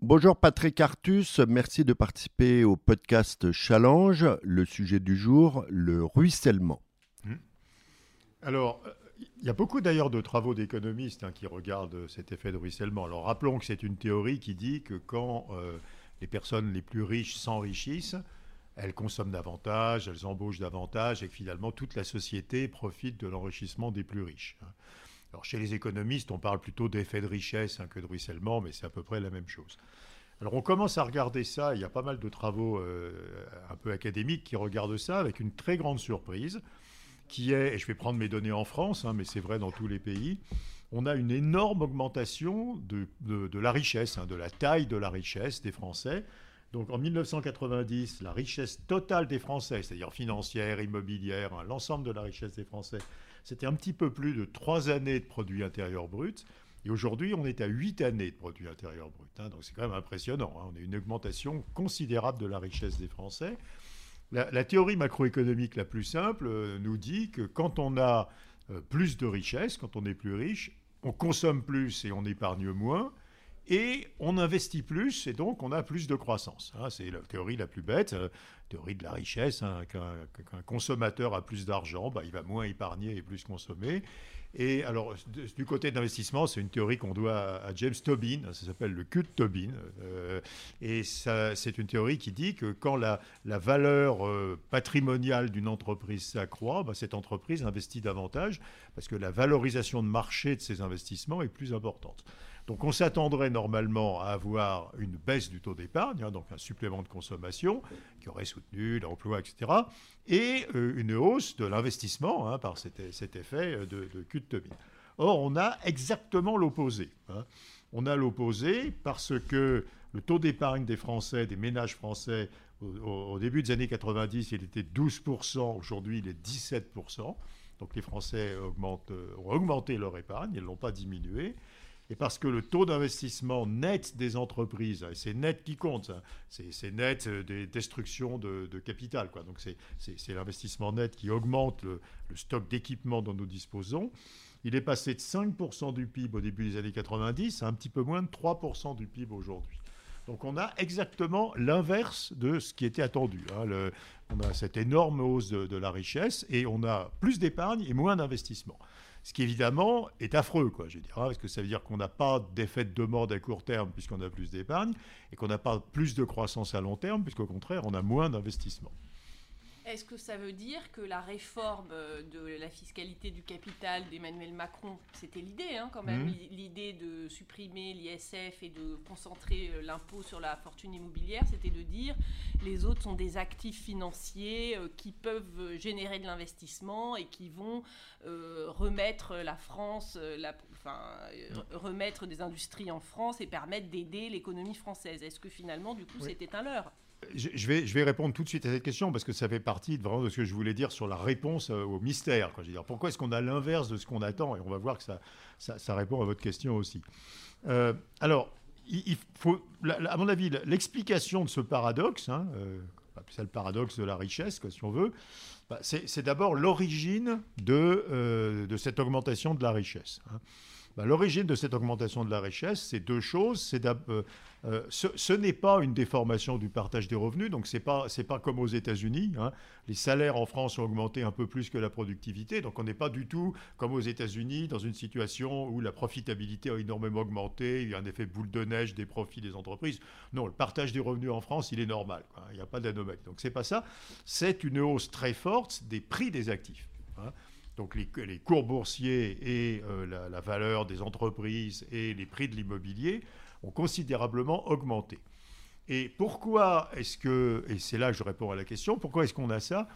Bonjour Patrick Artus, merci de participer au podcast Challenge. Le sujet du jour, le ruissellement. Hmm. Alors, il y a beaucoup d'ailleurs de travaux d'économistes hein, qui regardent cet effet de ruissellement. Alors rappelons que c'est une théorie qui dit que quand euh, les personnes les plus riches s'enrichissent, elles consomment davantage, elles embauchent davantage et que finalement toute la société profite de l'enrichissement des plus riches. Alors chez les économistes, on parle plutôt d'effet de richesse hein, que de ruissellement, mais c'est à peu près la même chose. Alors on commence à regarder ça, il y a pas mal de travaux euh, un peu académiques qui regardent ça avec une très grande surprise qui est, et je vais prendre mes données en France, hein, mais c'est vrai dans tous les pays, on a une énorme augmentation de, la richesse, hein, de la taille de la richesse des Français. Donc en 1990, la richesse totale des Français, c'est-à-dire financière, immobilière, l'ensemble de la richesse des Français, c'était un petit peu plus de 3 années de produit intérieur brut. Et aujourd'hui, on est à 8 années de produit intérieur brut. donc c'est quand même impressionnant. On a une augmentation considérable de la richesse des Français. La, théorie macroéconomique la plus simple euh, nous dit que quand on a euh, plus de richesse, quand on est plus riche, on consomme plus et on épargne moins, et on investit plus et donc on a plus de croissance. Hein. c'est la théorie la plus bête, euh, théorie de la richesse. Hein, qu'un consommateur a plus d'argent, bah, il va moins épargner et plus consommer. Et alors, du côté de l'investissement, c'est une théorie qu'on doit à, James Tobin, ça s'appelle le culte Tobin. Euh, et c'est une théorie qui dit que quand la, valeur euh, patrimoniale d'une entreprise s'accroît, bah, cette entreprise investit davantage parce que la valorisation de marché de ses investissements est plus importante. Donc on s'attendrait normalement à avoir une baisse du taux d'épargne, hein, donc un supplément de consommation qui aurait soutenu l'emploi, etc. Et euh, une hausse de l'investissement hein, par cet, effet euh, de, de Or, on a exactement l'opposé. Hein. On a l'opposé parce que le taux d'épargne des Français, des ménages français, au, début des années 90, il était 12%, aujourd'hui il est 17%. Donc les Français augmentent, euh, ont augmenté leur épargne, ils ne l'ont pas diminué et parce que le taux d'investissement net des entreprises, c'est net qui compte, c'est net euh, des destructions de, capital. Donc c'est l'investissement net qui augmente le, stock d'équipement dont nous disposons. Il est passé de 5% du PIB au début des années 90 à un petit peu moins de 3% du PIB aujourd'hui. Donc on a exactement l'inverse de ce qui était attendu. Hein. on a cette énorme hausse de, de la richesse et on a plus d'épargne et moins d'investissement. Ce qui évidemment est affreux, quoi, je dirais, parce que ça veut dire qu'on n'a pas d'effet de demande à court terme puisqu'on a plus d'épargne, et qu'on n'a pas plus de croissance à long terme puisqu'au contraire, on a moins d'investissement. Est-ce que ça veut dire que la réforme euh, de la fiscalité du capital d'Emmanuel Macron, c'était l'idée hein, quand même, mmh. l'idée de supprimer l'ISF et de concentrer euh, l'impôt sur la fortune immobilière, c'était de dire les autres sont des actifs financiers euh, qui peuvent générer de l'investissement et qui vont remettre la France, enfin, remettre des industries en France et permettre d'aider l'économie française. Est-ce que finalement, du coup, c'était un leurre? Je, vais, je vais répondre tout de suite à cette question parce que ça fait partie de, vraiment de ce que je voulais dire sur la réponse euh, au mystère. Je veux dire, pourquoi est-ce qu'on a l'inverse de ce qu'on attend? Et on va voir que ça, ça, répond à votre question aussi. Euh, alors, il, faut, à mon avis, l'explication de ce paradoxe, hein, euh, c'est le paradoxe de la richesse, si on veut, bah, c'est d'abord l'origine de, de cette augmentation de la richesse. Hein. Bah, l'origine de cette augmentation de la richesse, c'est deux choses. C'est euh, euh, ce, n'est pas une déformation du partage des revenus, donc ce n'est pas, pas comme aux États-Unis. Hein. Les salaires en France ont augmenté un peu plus que la productivité, donc on n'est pas du tout comme aux États-Unis dans une situation où la profitabilité a énormément augmenté, il y a un effet boule de neige des profits des entreprises. Non, le partage des revenus en France, il est normal, il n'y a pas d'anomalie. Donc c'est pas ça. C'est une hausse très forte des prix des actifs. Hein donc les, cours boursiers et euh, la, valeur des entreprises et les prix de l'immobilier ont considérablement augmenté. Et pourquoi est-ce que, et c'est là que je réponds à la question, pourquoi est-ce qu'on a ça?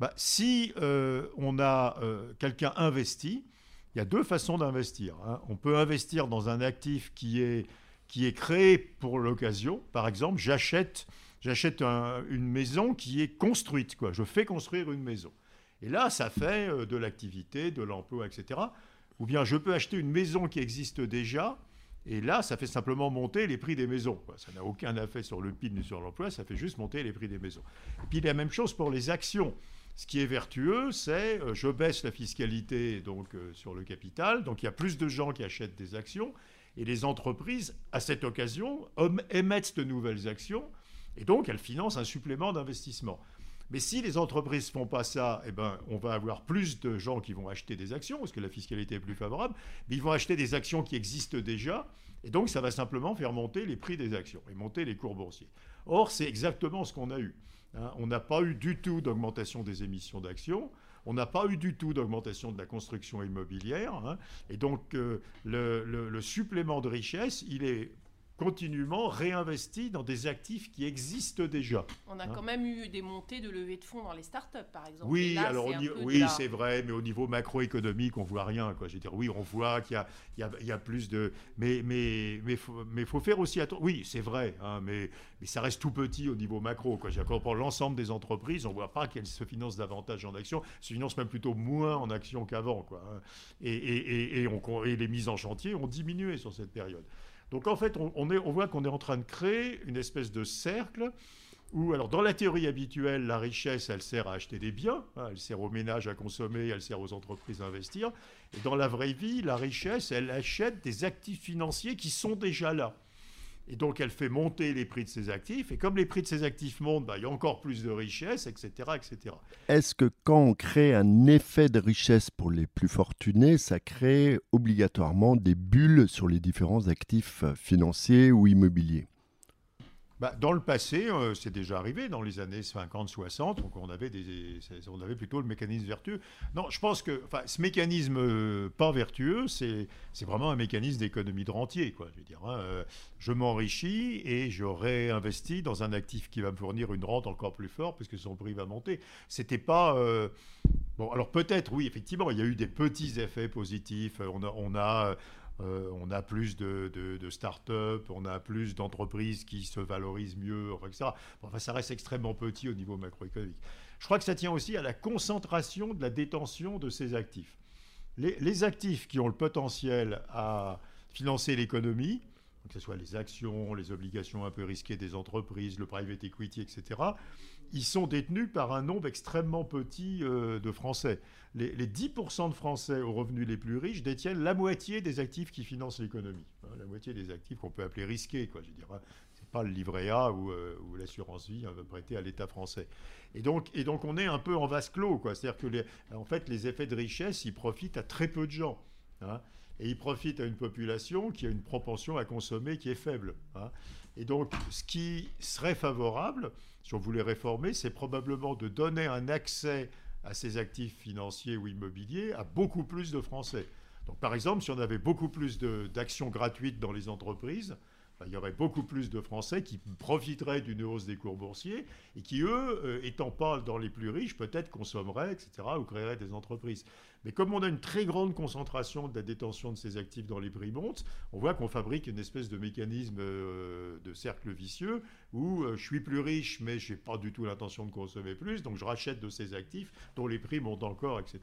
Bah, Si euh, on a euh, quelqu'un investi, il y a deux façons d'investir. Hein. On peut investir dans un actif qui est, qui est créé pour l'occasion. Par exemple, j'achète, une maison qui est construite. Quoi. Je fais construire une maison. Et là, ça fait euh, de l'activité, de l'emploi, etc. Ou bien je peux acheter une maison qui existe déjà, et là, ça fait simplement monter les prix des maisons. Ça n'a aucun effet sur le PIB ni sur l'emploi, ça fait juste monter les prix des maisons. Et puis la même chose pour les actions. Ce qui est vertueux, c'est euh, je baisse la fiscalité donc euh, sur le capital, donc il y a plus de gens qui achètent des actions, Et les entreprises, à cette occasion, émettent de nouvelles actions et donc elles financent un supplément d'investissement. Mais si les entreprises ne font pas ça, eh ben, on va avoir plus de gens qui vont acheter des actions, parce que la fiscalité est plus favorable, mais ils vont acheter des actions qui existent déjà, et donc ça va simplement faire monter les prix des actions et monter les cours boursiers. Or, c'est exactement ce qu'on a eu. Hein. On n'a pas eu du tout d'augmentation des émissions d'actions. On n'a pas eu du tout d'augmentation de la construction immobilière. Hein. et donc, euh, le, supplément de richesse, il est continuellement réinvesti dans des actifs qui existent déjà. On a hein. quand même eu des montées de levée de fonds dans les startups, par exemple. Oui, alors oui, c'est vrai, mais au niveau macroéconomique, on voit rien. Quoi. Je veux dire, oui, on voit qu'il y, y, y a, plus de, mais mais mais faut, mais faut faire aussi attention. Oui, c'est vrai, hein, mais mais ça reste tout petit au niveau macro. Quoi. Pour l'ensemble des entreprises, on voit pas qu'elles se financent davantage en actions, se financent même plutôt moins en actions qu'avant, quoi. Hein. Et, et, et, on, et les mises en chantier ont diminué sur cette période. Donc en fait, on, voit qu'on est en train de créer une espèce de cercle où, alors dans la théorie habituelle, la richesse, elle sert à acheter des biens, hein, elle sert aux ménages à consommer, elle sert aux entreprises à investir. Et dans la vraie vie, la richesse, elle achète des actifs financiers qui sont déjà là. Et donc, elle fait monter les prix de ses actifs. Et comme les prix de ses actifs montent, bah, il y a encore plus de richesse, etc. etc. Est-ce que quand on crée un effet de richesse pour les plus fortunés, ça crée obligatoirement des bulles sur les différents actifs financiers ou immobiliers? Bah, dans le passé, euh, c'est déjà arrivé, dans les années 50-60, donc on avait, des, on avait plutôt le mécanisme vertueux. Non, je pense que ce mécanisme euh, pas vertueux, c'est vraiment un mécanisme d'économie de rentier. Quoi. Je, hein, euh, je m'enrichis et je réinvestis dans un actif qui va me fournir une rente encore plus forte parce que son prix va monter. C'était pas... Bon, alors peut-être, oui, effectivement, il y a eu des petits effets positifs. On a, on a euh, on a plus de, start-up, on a plus d'entreprises qui se valorisent mieux, etc. Enfin, ça reste extrêmement petit au niveau macroéconomique. Je crois que ça tient aussi à la concentration de la détention de ces actifs. Les, actifs qui ont le potentiel à financer l'économie, que ce soit les actions, les obligations un peu risquées des entreprises, le private equity, etc., ils sont détenus par un nombre extrêmement petit euh, de Français. Les, 10% de Français aux revenus les plus riches détiennent la moitié des actifs qui financent l'économie. Hein, la moitié des actifs qu'on peut appeler risqués, quoi. Je dirais, hein. c'est pas le livret A ou, euh, l'assurance vie hein, prêtée à l'État français. Et donc, et donc, on est un peu en vase clos, quoi. C'est-à-dire que, les, en fait, les effets de richesse, ils profitent à très peu de gens. Et ils profitent à une population qui a une propension à consommer qui est faible. Et donc, ce qui serait favorable, si on voulait réformer, c'est probablement de donner un accès à ces actifs financiers ou immobiliers à beaucoup plus de Français. Donc, par exemple, si on avait beaucoup plus d'actions gratuites dans les entreprises, il y aurait beaucoup plus de Français qui profiteraient d'une hausse des cours boursiers et qui, eux, euh, étant pas dans les plus riches, peut-être consommeraient, etc., ou créeraient des entreprises. Mais comme on a une très grande concentration de la détention de ces actifs dans les prix montent, on voit qu'on fabrique une espèce de mécanisme euh, de cercle vicieux où euh, je suis plus riche, mais je n'ai pas du tout l'intention de consommer plus, donc je rachète de ces actifs dont les prix montent encore, etc.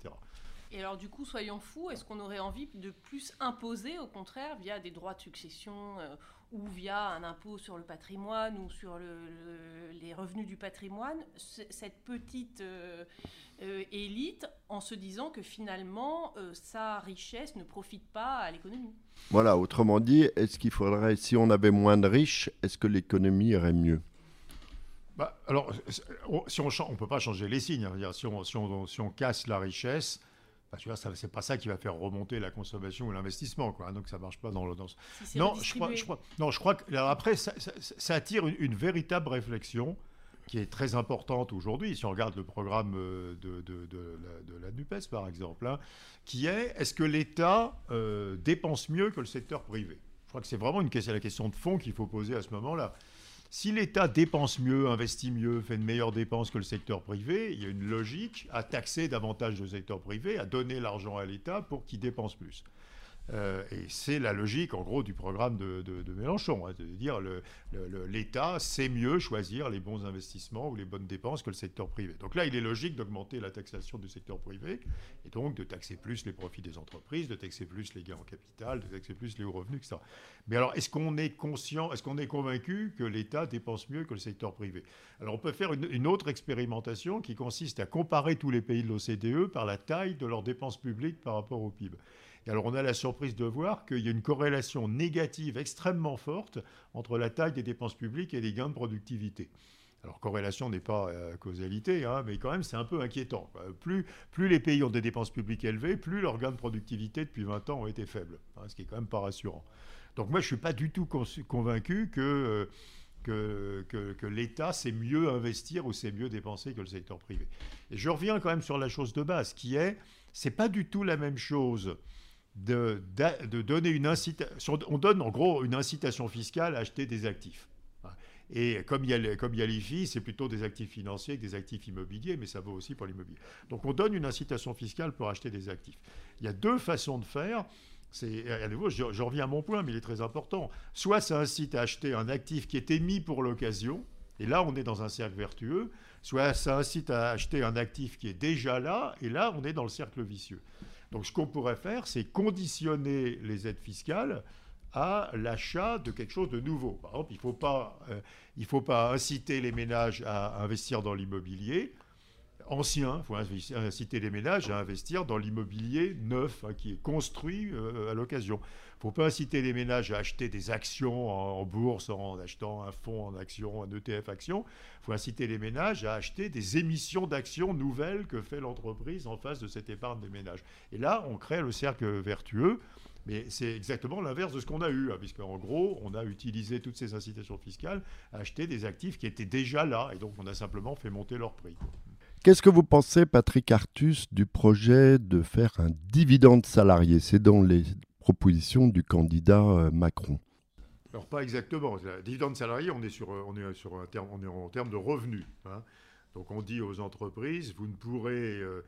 Et alors du coup, soyons fous, est-ce qu'on aurait envie de plus imposer, au contraire, via des droits de succession ou via un impôt sur le patrimoine ou sur les revenus du patrimoine, cette petite euh, euh, élite en se disant que finalement euh, sa richesse ne profite pas à l'économie? Voilà, autrement dit, est-ce qu'il faudrait, si on avait moins de riches, est-ce que l'économie irait mieux? Bah, alors, si on ne peut pas changer les signes. Hein. Si on, si, on, si on casse la richesse, bah, ce c'est pas ça qui va faire remonter la consommation ou l'investissement, quoi. Donc ça marche pas dans le. Dans non, je crois, je crois, non, je crois que après ça, attire une, véritable réflexion qui est très importante aujourd'hui. Si on regarde le programme euh, de, de, de, la, de Nupes, par exemple, hein, qui est est-ce que l'État euh, dépense mieux que le secteur privé? Je crois que c'est vraiment une question, la question de fond qu'il faut poser à ce moment-là. Si l'État dépense mieux, investit mieux, fait de meilleures dépenses que le secteur privé, il y a une logique à taxer davantage le secteur privé, à donner l'argent à l'État pour qu'il dépense plus. Euh, et c'est la logique, en gros, du programme de, Mélenchon, hein, de dire l'État sait mieux choisir les bons investissements ou les bonnes dépenses que le secteur privé. Donc là, il est logique d'augmenter la taxation du secteur privé et donc de taxer plus les profits des entreprises, de taxer plus les gains en capital, de taxer plus les hauts revenus, etc. Mais alors, est-ce qu'on est conscient, est-ce qu'on est convaincu que l'État dépense mieux que le secteur privé? Alors, on peut faire une, une autre expérimentation qui consiste à comparer tous les pays de l'OCDE par la taille de leurs dépenses publiques par rapport au PIB. Et alors on a la surprise de voir qu'il y a une corrélation négative extrêmement forte entre la taille des dépenses publiques et les gains de productivité. Alors corrélation n'est pas euh, causalité, hein, mais quand même c'est un peu inquiétant. Plus, les pays ont des dépenses publiques élevées, plus leurs gains de productivité depuis 20 ans ont été faibles, hein, ce qui est quand même pas rassurant. Donc moi je ne suis pas du tout convaincu que... Euh, que, l'État sait mieux investir ou sait mieux dépenser que le secteur privé. Et je reviens quand même sur la chose de base, qui est, c'est pas du tout la même chose de, donner une incitation. On donne en gros une incitation fiscale à acheter des actifs. Et comme il y a, les c'est plutôt des actifs financiers que des actifs immobiliers, mais ça vaut aussi pour l'immobilier. Donc on donne une incitation fiscale pour acheter des actifs. Il y a deux façons de faire. C'est, à nouveau, je, reviens à mon point, mais il est très important. Soit ça incite à acheter un actif qui est émis pour l'occasion, et là on est dans un cercle vertueux, soit ça incite à acheter un actif qui est déjà là, et là on est dans le cercle vicieux. Donc ce qu'on pourrait faire, c'est conditionner les aides fiscales à l'achat de quelque chose de nouveau. Par exemple, il ne faut, pas, euh, faut pas inciter les ménages à investir dans l'immobilier ancien, il faut inciter les ménages à investir dans l'immobilier neuf, hein, qui est construit euh, à l'occasion. Faut pas inciter les ménages à acheter des actions en, bourse en achetant un fonds en actions, un ETF action. Il faut inciter les ménages à acheter des émissions d'actions nouvelles que fait l'entreprise en face de cette épargne des ménages. Et là, on crée le cercle vertueux. Mais c'est exactement l'inverse de ce qu'on a eu, hein, puisqu'en gros, on a utilisé toutes ces incitations fiscales à acheter des actifs qui étaient déjà là, et donc on a simplement fait monter leur prix. Qu'est-ce que vous pensez, Patrick Artus, du projet de faire un dividende salarié? C'est dans les propositions du candidat euh, Macron. Alors pas exactement. dividende salarié, on est sur, euh, sur un terme, en termes de revenus. Hein. Donc on dit aux entreprises, vous ne pourrez euh,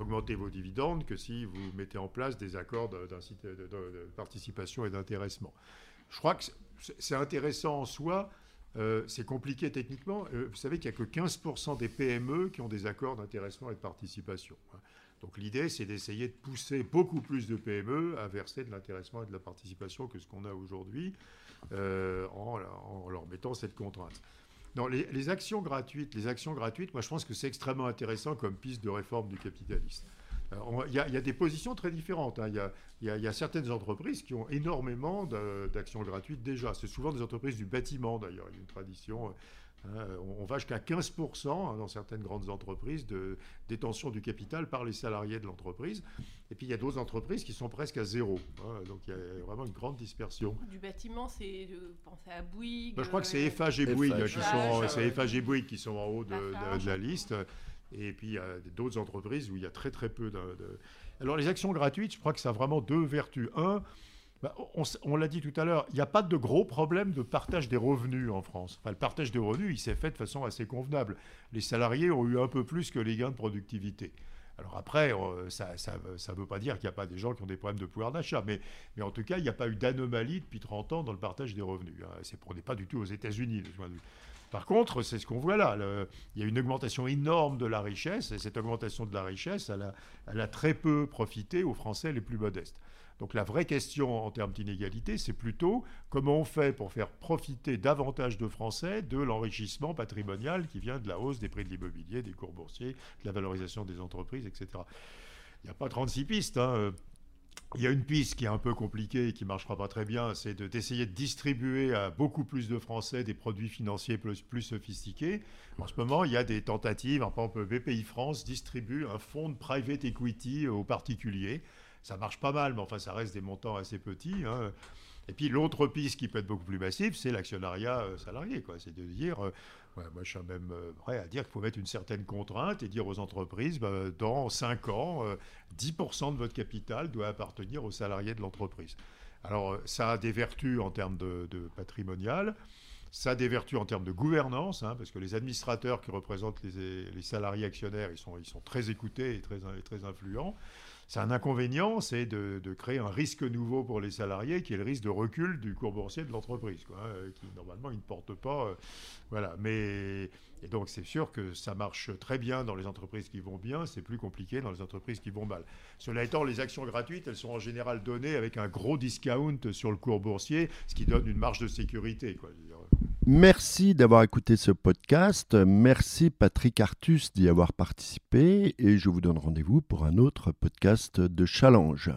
augmenter vos dividendes que si vous mettez en place des accords de, de participation et d'intéressement. Je crois que c'est intéressant en soi euh, c'est compliqué techniquement. Euh, vous savez qu'il n'y a que 15% des PME qui ont des accords d'intéressement et de participation. Hein. Donc l'idée, c'est d'essayer de pousser beaucoup plus de PME à verser de l'intéressement et de la participation que ce qu'on a aujourd'hui euh, en, leur mettant cette contrainte. Non, les, actions gratuites, les actions gratuites, moi je pense que c'est extrêmement intéressant comme piste de réforme du capitalisme. Il y, a des positions très différentes. Hein. Il y, a certaines entreprises qui ont énormément d'actions gratuites déjà. C'est souvent des entreprises du bâtiment d'ailleurs. Il y a une tradition. Hein. on va jusqu'à 15% hein, dans certaines grandes entreprises de détention du capital par les salariés de l'entreprise. Et puis il y a d'autres entreprises qui sont presque à zéro. donc il y a vraiment une grande dispersion. Du bâtiment, c'est de penser à Bouygues. Ben, je crois que c'est FH et Bouygues qui sont, Bouygues qui sont en haut de, de la liste. Et puis, il y a d'autres entreprises où il y a très, très peu de, Alors, les actions gratuites, je crois que ça a vraiment deux vertus. Un, bah, on, l'a dit tout à l'heure, il n'y a pas de gros problème de partage des revenus en France. Enfin, le partage des revenus, il s'est fait de façon assez convenable. Les salariés ont eu un peu plus que les gains de productivité. Alors après, euh, ça ne veut pas dire qu'il n'y a pas des gens qui ont des problèmes de pouvoir d'achat, mais, mais en tout cas, il n'y a pas eu d'anomalie depuis 30 ans dans le partage des revenus. Hein. C'est, on n'est pas du tout aux États-Unis. Par contre, c'est ce qu'on voit là. il y a une augmentation énorme de la richesse, et cette augmentation de la richesse, elle a, très peu profité aux Français les plus modestes. Donc la vraie question en termes d'inégalité, c'est plutôt comment on fait pour faire profiter davantage de Français de l'enrichissement patrimonial qui vient de la hausse des prix de l'immobilier, des cours boursiers, de la valorisation des entreprises, etc. Il n'y a pas 36 pistes. Hein. Il y a une piste qui est un peu compliquée et qui ne marchera pas très bien, c'est d'essayer de, distribuer à beaucoup plus de Français des produits financiers plus, plus sophistiqués. En ce moment, il y a des tentatives. Par exemple, BPI France distribue un fonds de private equity aux particuliers. Ça marche pas mal, mais enfin, ça reste des montants assez petits. Hein. Et puis l'autre piste qui peut être beaucoup plus massive, c'est l'actionnariat euh, salarié. C'est de dire, euh, moi je suis même euh, prêt à dire qu'il faut mettre une certaine contrainte et dire aux entreprises, bah, dans 5 ans, 10% de votre capital doit appartenir aux salariés de l'entreprise. Alors ça a des vertus en termes de, patrimonial. Ça a des vertus en termes de gouvernance, hein, parce que les administrateurs qui représentent les, salariés actionnaires, ils sont, ils sont très écoutés et très, et très influents. C'est un inconvénient, c'est de, créer un risque nouveau pour les salariés, qui est le risque de recul du cours boursier de l'entreprise, hein, qui normalement il ne porte pas. Euh, voilà. Mais et donc c'est sûr que ça marche très bien dans les entreprises qui vont bien, c'est plus compliqué dans les entreprises qui vont mal. Cela étant, les actions gratuites, elles sont en général données avec un gros discount sur le cours boursier, ce qui donne une marge de sécurité. Quoi. Merci d'avoir écouté ce podcast. Merci Patrick Artus d'y avoir participé et je vous donne rendez-vous pour un autre podcast de Challenge.